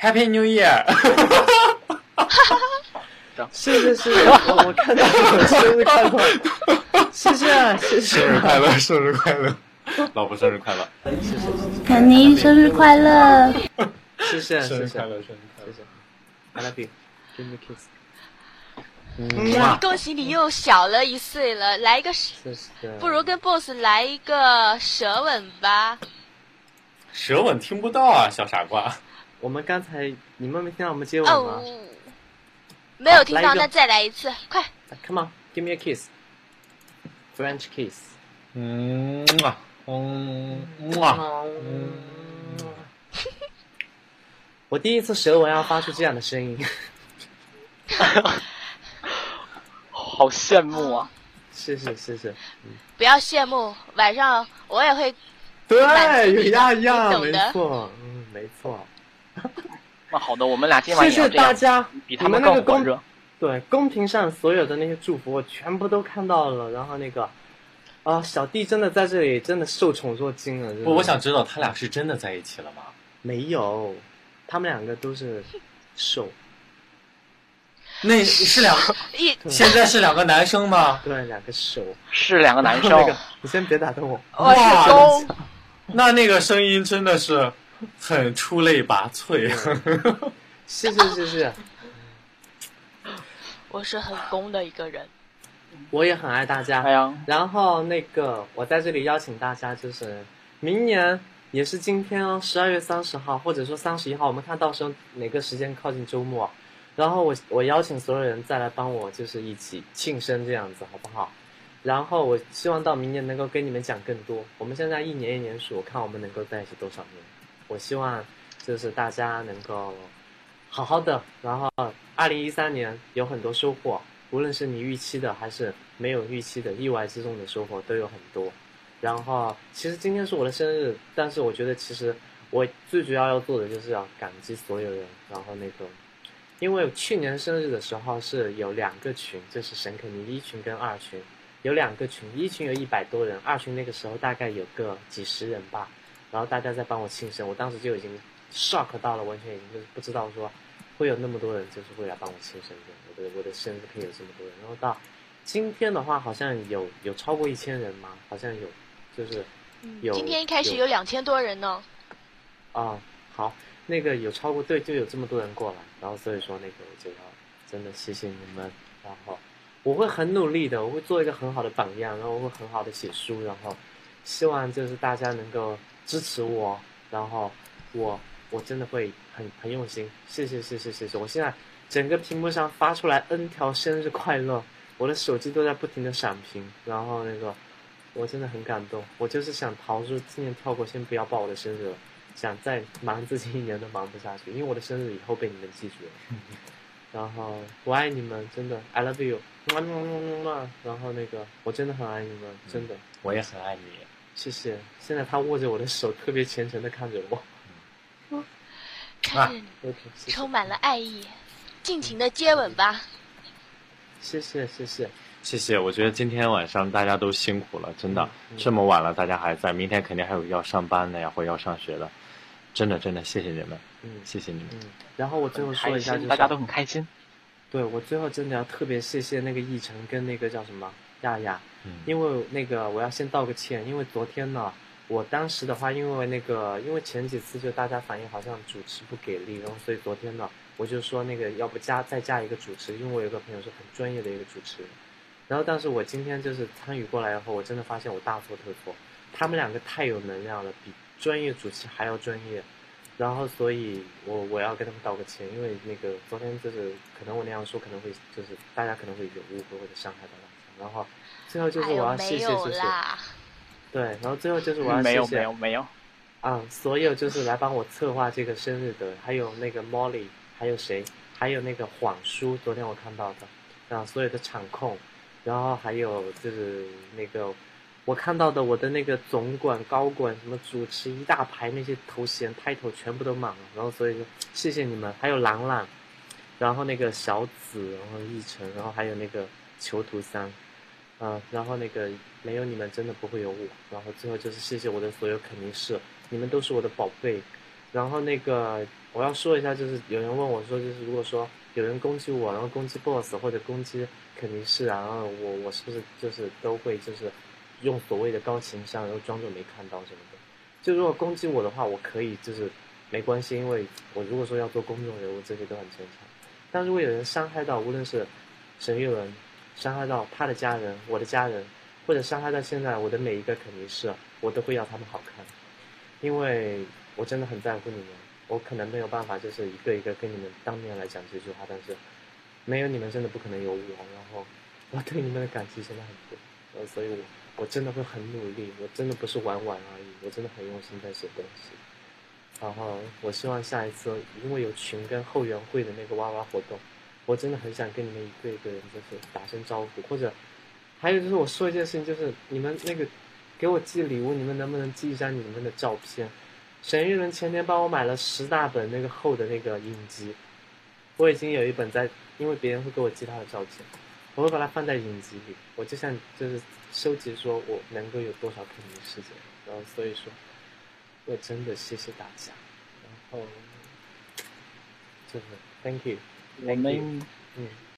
Happy New Year！是是是，我我看到了，生日快乐！谢谢啊谢谢，生日快乐，生日快乐，老婆生日快乐，谢谢肯尼生日快乐！谢谢谢谢生日快乐，生日快乐谢谢。I love you, give me kiss。恭喜你又小了一岁了，来一个，谢谢。不如跟 boss 来一个舌吻吧。舌吻听不到啊，小傻瓜。我们刚才你们没听到我们接吻吗哦，没有听到，那再来一次，快！？Come on, give me a kiss. French kiss. 嗯啊，嗯啊，我第一次舌吻要发出这样的声音，好羡慕啊！谢谢谢谢。不要羡慕，晚上我也会。对满足，有你的样样，没错，嗯，没错。那好的，我们俩今晚谢谢大家，比他们们那个公更火热。对公屏上所有的那些祝福，我全部都看到了。然后那个啊，小弟真的在这里真的受宠若惊了。不我我想知道他俩是真的在一起了吗？没有，他们两个都是瘦，那是两，一现在是两个男生吗？对，两个手。是两个男生，那个，你先别打断我。哇，那那个声音真的是 很出类拔萃。谢谢谢谢，我是很公的一个人。我也很爱大家。哎，然后那个，我在这里邀请大家，就是明年也是今天哦，十二月三十号，或者说三十一号，我们看到时候哪个时间靠近周末，然后我我邀请所有人再来帮我，就是一起庆生这样子，好不好？然后我希望到明年能够跟你们讲更多。我们现在一年一年数，看我们能够在一起多少年。我希望就是大家能够好好的，然后二零一三年有很多收获，无论是你预期的还是没有预期的，意外之中的收获都有很多。然后其实今天是我的生日，但是我觉得其实我最主要要做的就是要感激所有人。然后那个，因为去年生日的时候是有两个群，就是神肯尼一群跟二群，有两个群，一群有一百多人，二群那个时候大概有个几十人吧。然后大家在帮我庆生，我当时就已经 shock 到了，完全已经就是不知道说会有那么多人就是会来帮我庆生的，我的我的生日可以有这么多人。然后到今天的话，好像有有超过一千人吗？好像有，就是有。今天一开始有两千多人呢。啊，好，那个有超过对，就有这么多人过来，然后所以说那个我就要真的谢谢你们，然后我会很努力的，我会做一个很好的榜样，然后我会很好的写书，然后希望就是大家能够支持我，然后我我真的会很很用心，谢谢谢谢谢谢，我现在整个屏幕上发出来 N 条生日快乐，我的手机都在不停的闪屏，然后那个我真的很感动，我就是想逃出今年跳过，先不要报我的生日了。想再忙自己一年都忙不下去，因为我的生日以后被你们记住了。然后我爱你们，真的，I love you。然后那个我真的很爱你们，真的，我也很爱你。谢谢。现在他握着我的手，特别虔诚的看着我。看着你，OK，谢谢充满了爱意，尽情的接吻吧。谢谢谢谢。谢谢，我觉得今天晚上大家都辛苦了，真的，嗯这么晚了大家还在，明天肯定还有要上班的呀，或要上学的，真的真的谢谢你们，嗯谢谢你们。嗯。然后我最后说一下，就是，大家都很开心。对我最后真的要特别谢谢那个奕晨跟那个叫什么亚亚，嗯。因为那个我要先道个歉，因为昨天呢，我当时的话，因为那个因为前几次就大家反映好像主持不给力，然后所以昨天呢，我就说那个要不加再加一个主持，因为我有个朋友是很专业的一个主持人，然后但是我今天就是参与过来以后，我真的发现我大错特错，他们两个太有能量了，比专业主持还要专业。然后，所以我我要跟他们道个歉，因为那个昨天就是可能我那样说可能会就是大家可能会有误会或者伤害到大家。然后最后就是我要谢谢谢谢，啦，对，然后最后就是我要没有谢谢没有没有，啊，所有就是来帮我策划这个生日的，还有那个 Molly，还有谁，还有那个晃叔，昨天我看到的，啊，所有的场控，然后还有就是那个我看到的我的那个总管、高管什么主持一大排那些头衔 title 全部都满了，然后所以说谢谢你们，还有朗朗，然后那个小紫，然后奕晨，然后还有那个囚徒三，啊，然后那个没有你们真的不会有我，然后最后就是谢谢我的所有肯定是，你们都是我的宝贝，然后那个我要说一下，就是有人问我说，就是如果说有人攻击我，然后攻击 BOSS 或者攻击肯定是啊，然后我我是不是就是都会就是用所谓的高情商，然后装作没看到什么的？就如果攻击我的话，我可以就是没关系，因为我如果说要做公众人物，这些都很正常。但如果有人伤害到，无论是沈玉文，伤害到他的家人、我的家人，或者伤害到现在我的每一个肯尼士，我都会要他们好看，因为我真的很在乎你们。我可能没有办法，就是一个一个跟你们当面来讲这句话，但是没有你们，真的不可能有我。然后我对你们的感激真的很多，呃，所以我我真的会很努力，我真的不是玩玩而已，我真的很用心在写东西。然后我希望下一次，因为有群跟后援会的那个哇哇活动，我真的很想跟你们一个一个人就是打声招呼，或者还有就是我说一件事情，就是你们那个给我寄礼物，你们能不能寄一张你们的照片？沈玉伦前天帮我买了十大本那个厚的那个影集，我已经有一本在，因为别人会给我寄他的照片，我会把它放在影集里，我就像就是收集说我能够有多少肯定时间，然后所以说，我真的谢谢大家，然后就是 thank you，我们嗯。